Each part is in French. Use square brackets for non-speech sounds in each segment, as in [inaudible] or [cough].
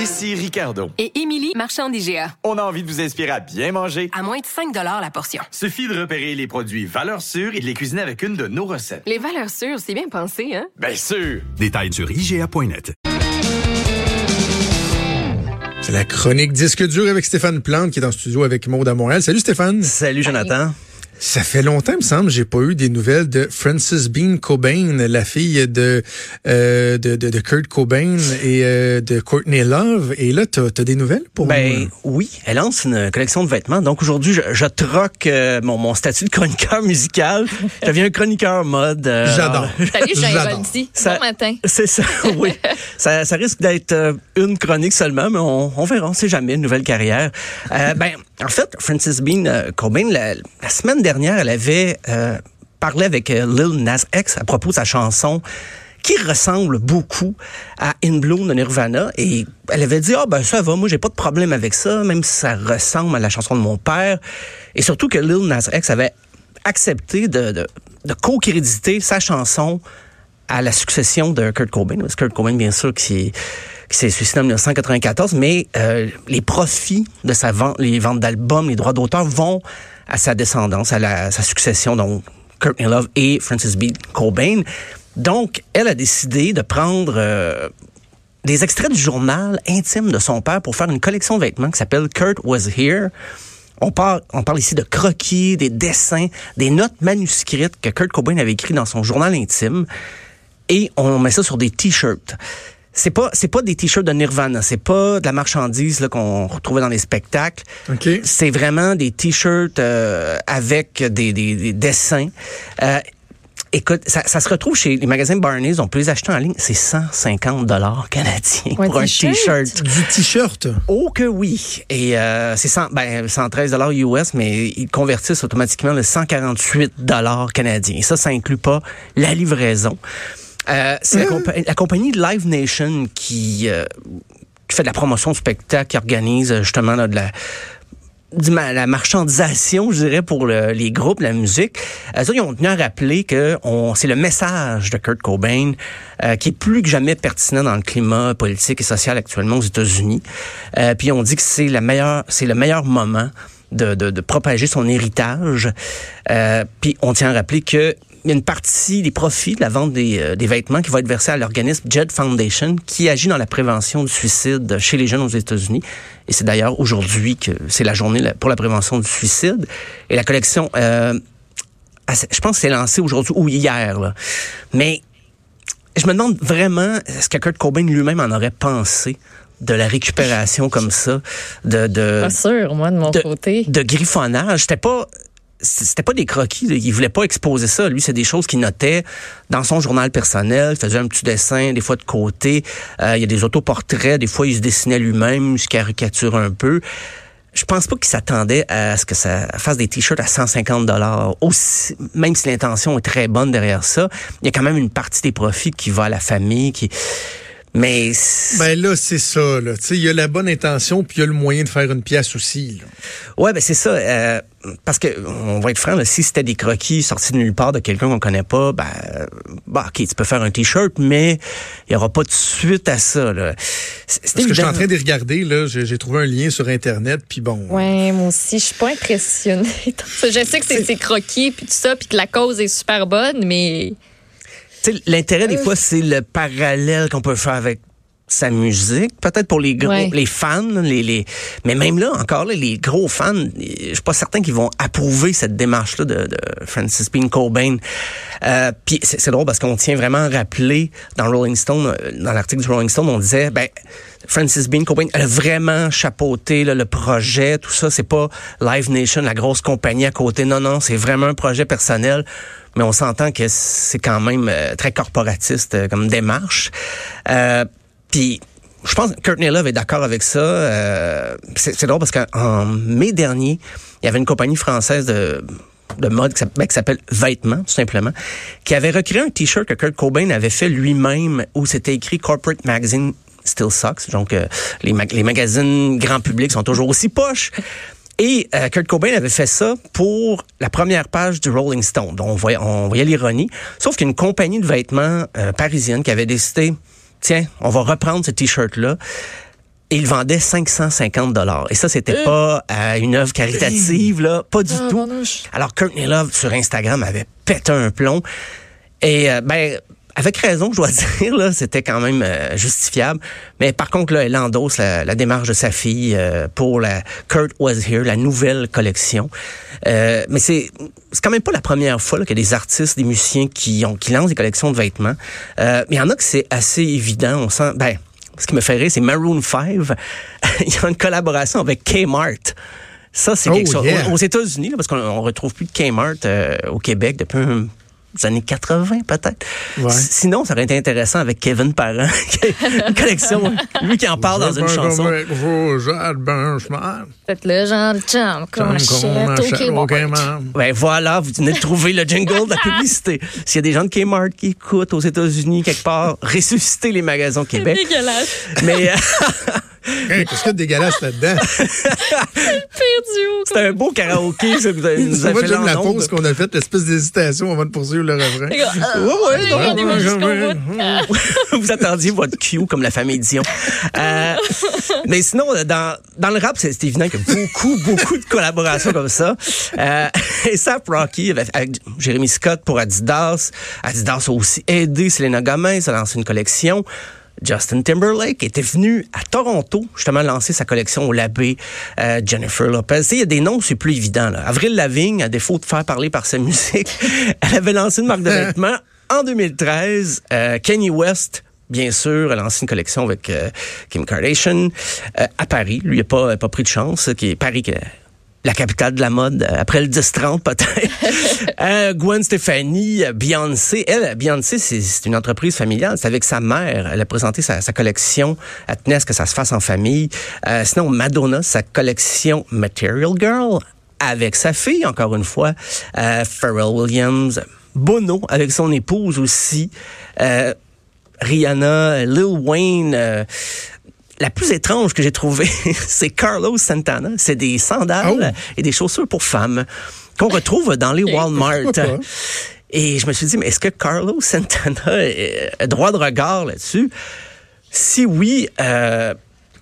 Ici Ricardo. Et Émilie, marchand d'IGA. On a envie de vous inspirer à bien manger. À moins de 5 la portion. Suffit de repérer les produits valeurs sûres et de les cuisiner avec une de nos recettes. Les valeurs sûres, c'est bien pensé, hein? Bien sûr! Détails sur IGA.net. C'est la chronique disque dur avec Stéphane Plante qui est en studio avec Maude à Montréal. Salut Stéphane. Salut Jonathan. Ça fait longtemps, il me semble, j'ai pas eu des nouvelles de Frances Bean Cobain, la fille de euh, de, de, de, Kurt Cobain et euh, de Courtney Love. Et là, tu as, des nouvelles pour ben, moi? Oui, elle lance une collection de vêtements. Donc aujourd'hui, je, je, troque euh, mon, mon statut de chroniqueur musical. je deviens un chroniqueur mode. Euh, J'adore. [laughs] Salut, Jean Bon matin. C'est ça, [laughs] oui. ça, ça risque d'être euh, une chronique seulement, mais on, on verra, on sait jamais, une nouvelle carrière. ben, en fait, Frances Bean Cobain, la, semaine dernière, elle avait euh, parlé avec euh, Lil Nas X à propos de sa chanson qui ressemble beaucoup à In Bloom de Nirvana et elle avait dit ah ben ça va moi j'ai pas de problème avec ça même si ça ressemble à la chanson de mon père et surtout que Lil Nas X avait accepté de, de, co-créditer sa chanson à la succession de Kurt Cobain. Kurt Cobain, bien sûr, qui s'est suicidé en 1994, mais euh, les profits de sa vente, les ventes d'albums, les droits d'auteur vont à sa descendance, à, la, sa succession, donc Courtney Love et Francis B. Cobain. Donc, elle a décidé de prendre euh, des extraits du journal intime de son père pour faire une collection de vêtements qui s'appelle Kurt Was Here. On parle, on parle ici de croquis, des dessins, des notes manuscrites que Kurt Cobain avait écrites dans son journal intime. Et on met ça sur des t-shirts c'est pas c'est pas des t-shirts de Nirvana, c'est pas de la marchandise qu'on retrouvait dans les spectacles. C'est vraiment des t-shirts euh, avec des, des, dessins. Euh, écoute, ça, ça, se retrouve chez les magasins Barney's, on peut les acheter en ligne, c'est 150 dollars canadiens pour un t-shirt. Du t-shirt? Oh que oui. Et euh, c'est 100, ben, 113 dollars US, mais ils convertissent automatiquement le 148 dollars canadiens. Et ça, ça inclut pas la livraison. Euh, c'est la, compagnie Live Nation qui, euh, qui, fait de la promotion de spectacle, qui organise euh, justement de la la marchandisation, je dirais, pour les groupes, la musique. Euh, ils ont tenu à rappeler que c'est le message de Kurt Cobain qui est plus que jamais pertinent dans le climat politique et social actuellement aux États-Unis. puis on dit que c'est la meilleure, c'est le meilleur moment de, de, de, propager son héritage. puis on tient à rappeler que il y a une partie des profits de la vente des, euh, des vêtements qui va être versée à l'organisme Jed Foundation, qui agit dans la prévention du suicide chez les jeunes aux États-Unis. Et c'est d'ailleurs aujourd'hui que c'est la journée pour la prévention du suicide. Et la collection, euh, je pense que c'est lancé aujourd'hui ou hier. Là. Mais je me demande vraiment ce que Kurt Cobain lui-même en aurait pensé de la récupération comme ça, de de pas sûr moi de mon côté, de griffonnage? C'était pas c'était pas des croquis. Il voulait pas exposer ça. Lui, c'est des choses qu'il notait dans son journal personnel. Il faisait un petit dessin, des fois de côté. Euh, il y a des autoportraits. Des fois, il se dessinait lui-même, il se caricature un peu. Je pense pas qu'il s'attendait à ce que ça fasse des t-shirts à 150 dollars. Même si l'intention est très bonne derrière ça, il y a quand même une partie des profits qui va à la famille, qui mais ben là c'est ça là, tu sais il y a la bonne intention puis il y a le moyen de faire une pièce aussi. Là. Ouais ben c'est ça euh, parce que on va être franc là, si c'était des croquis sortis de nulle part de quelqu'un qu'on connaît pas, ben bah OK, tu peux faire un t-shirt mais il y aura pas de suite à ça là. Parce que je suis en train de regarder là, j'ai trouvé un lien sur internet puis bon. Ouais, moi aussi je suis pas impressionnée. [laughs] je sais que c'est ces croquis puis tout ça puis que la cause est super bonne mais L'intérêt, des fois, c'est le parallèle qu'on peut faire avec sa musique, peut-être pour les gros, les fans, les, les, mais même là, encore là, les gros fans, je suis pas certain qu'ils vont approuver cette démarche-là de, de, Francis Bean Cobain. Euh, Puis c'est drôle parce qu'on tient vraiment à rappeler dans Rolling Stone, euh, dans l'article du Rolling Stone, on disait, ben Francis Bean Cobain, elle a vraiment chapeauté là, le projet, tout ça. C'est pas Live Nation, la grosse compagnie à côté. Non, non, c'est vraiment un projet personnel mais on s'entend que c'est quand même euh, très corporatiste euh, comme démarche. Euh, puis je pense que Courtney Love est d'accord avec ça. Euh, c'est drôle parce qu'en mai dernier, il y avait une compagnie française de de mode ben, qui s'appelle Vêtements, tout simplement, qui avait recréé un T-shirt que Kurt Cobain avait fait lui-même où c'était écrit Corporate Magazine Still Sucks. Donc, les, les magazines grand public sont toujours aussi poches. Et euh, Kurt Cobain avait fait ça pour la première page du Rolling Stone. Donc, on voyait, on voyait l'ironie. Sauf qu'une compagnie de vêtements euh, parisienne qui avait décidé, tiens, on va reprendre ce T-shirt-là, et il vendait 550 dollars. Et ça, c'était pas euh, une œuvre caritative, là, pas du Ah, tout. Alors, Courtney Love, sur Instagram, avait pété un plomb. Et, euh, ben, avec raison, je dois [laughs] dire, là, c'était quand même euh, justifiable. Mais par contre, là, elle endosse la, la démarche de sa fille euh, pour la Kurt Was Here, la nouvelle collection. Euh, mais c'est c'est quand même pas la première fois qu'il y a des artistes, des musiciens qui ont qui lancent des collections de vêtements. Euh, mais il y en a que c'est assez évident. On sent, ben, ce qui me fait rire, c'est Maroon 5. [laughs] il y a une collaboration avec Kmart. Ça, c'est Oh, quelque chose. yeah. Aux, États-Unis, parce qu'on on retrouve plus de Kmart euh, au Québec depuis un- les années 80 peut-être. Ouais. Sinon, ça aurait été intéressant avec Kevin Parent, [laughs] une collection, lui qui en parle dans une chanson. Faites le genre de chum qu'on achète au Kmart. Ben voilà, vous venez de trouver le jingle de la publicité. S'il y a des gens de Kmart qui écoutent aux États-Unis quelque part, ressusciter les magasins au Québec. Dégueulasse. Mais euh, [laughs] Hey, Qu'est-ce qu'il y a de dégueulasse là-dedans? Perdu. c'est un beau karaoké, ça que vous avez- nous avez Moi, j'aime la pause qu'on a faite, l'espèce d'hésitation avant de poursuivre le refrain. Non, jusqu'au ouais. bout. [laughs] vous attendiez votre cue comme la famille Dion. Euh, mais sinon, dans, dans le rap, c'est c'est évident qu'il y a beaucoup, beaucoup de collaborations comme ça. Euh, et ça, Rocky, avec, avec Jérémy Scott pour Adidas. Adidas a aussi aidé Selena Gomez à lancer une collection. Justin Timberlake était venu à Toronto, justement, lancer sa collection au Labé. Euh, Jennifer Lopez. Il y a des noms, c'est plus évident. Là. Avril Lavigne, à défaut de faire parler par sa musique, [laughs] elle avait lancé une marque de [laughs] vêtements en 2013. Euh, Kanye West, bien sûr, a lancé une collection avec euh, Kim Kardashian euh, à Paris. Lui, il n'a pas, pas pris de chance, qui est Paris, la capitale de la mode, euh, après le 10-30 peut-être. [laughs] Euh, Gwen Stefani, Beyoncé. Elle, Beyoncé, c'est une entreprise familiale. C'est avec sa mère. Elle a présenté sa, sa collection. Elle tenait à ce que ça se fasse en famille. Euh, sinon, Madonna, sa collection Material Girl avec sa fille, encore une fois. Euh, Pharrell Williams. Bono avec son épouse aussi. Euh, Rihanna, Lil Wayne. Euh, la plus étrange que j'ai trouvée, [laughs] c'est Carlos Santana. C'est des sandales Oh. et des chaussures pour femmes qu'on retrouve dans les Walmart. [laughs] Et je me suis dit, mais est-ce que Carlos Santana a droit de regard là-dessus? Si oui, euh,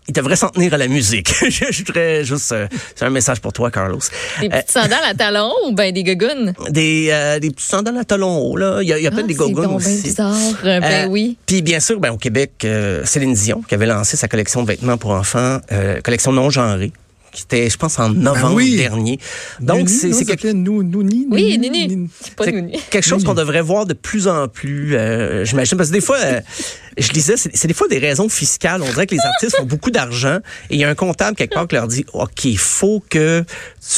il devrait s'en tenir à la musique. [laughs] je, je voudrais juste... euh, c'est un message pour toi, Carlos. Des Euh, petites sandales à talons ou ben des gogoons? des, euh, des petits sandales à talons hauts, là. Il y a, il y a peut-être des Ah, gogoons aussi. bizarre. Euh, ben Euh, oui. Puis bien sûr, ben, au Québec, Céline Dion, qui avait lancé sa collection de vêtements pour enfants, collection non genrée, qui était, je pense, en novembre Ah oui. dernier. Donc, c'est quelque. Oui, pas quelque chose qu'on devrait voir de plus en plus, euh, j'imagine. Parce que des fois, euh, je lisais, c'est c'est des fois des raisons fiscales. On dirait que les artistes font beaucoup d'argent et il y a un comptable quelque part qui leur dit, OK, il faut que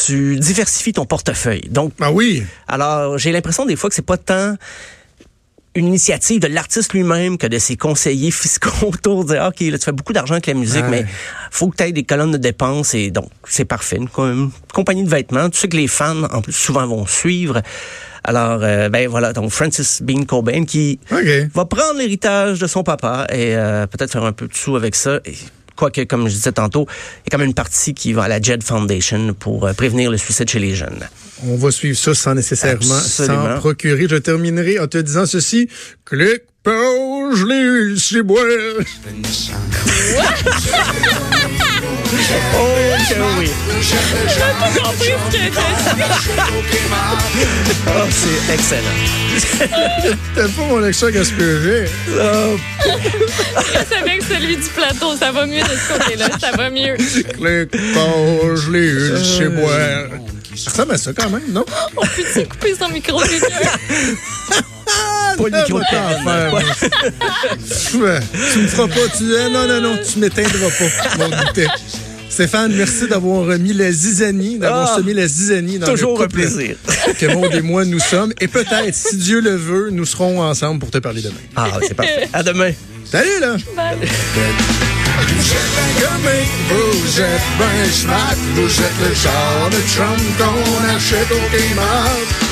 tu diversifies ton portefeuille. Donc, Ah oui. alors, j'ai l'impression des fois que c'est pas tant une initiative de l'artiste lui-même que de ses conseillers fiscaux [laughs] autour de dire, OK, là, tu fais beaucoup d'argent avec la musique, Ouais. mais faut que tu aies des colonnes de dépenses et donc, c'est parfait. Une, une compagnie de vêtements. Tu sais que les fans, en plus, souvent vont suivre. Alors, euh, ben voilà, donc Francis Bean Cobain qui va prendre l'héritage de son papa et euh, peut-être faire un peu de sous avec ça. Et, quoique, comme je disais tantôt, il y a quand même une partie qui va à la JED Foundation pour euh, prévenir le suicide chez les jeunes. On va suivre ça sans nécessairement s'en procurer. Je terminerai en te disant ceci. Clic, pause, les ciboires. Oh que oui! Oh, c'est excellent. T'as pas mon accent gaspillé. C'est avec celui du plateau. Ça va mieux de ce côté-là. Ça va mieux. Clic, pause, les ciboires. Ça ressemble à ça quand même, non? On peut-tu couper son micro, quelqu'un? [laughs] Pas le micro de faire. Ouais, tu me feras pas, tu eh, non, non, non, tu m'éteindras pas, mon. Stéphane, merci d'avoir remis la zizanie, d'avoir Ah, semé la zizanie dans Toujours le un couple plaisir. que Maud et moi nous sommes. Et peut-être, si Dieu le veut, nous serons ensemble pour te parler demain. Ah, c'est parfait. À demain. Salut, là! Vous êtes ben schmack, vous êtes le genre de chum qu'on achète au Kmart.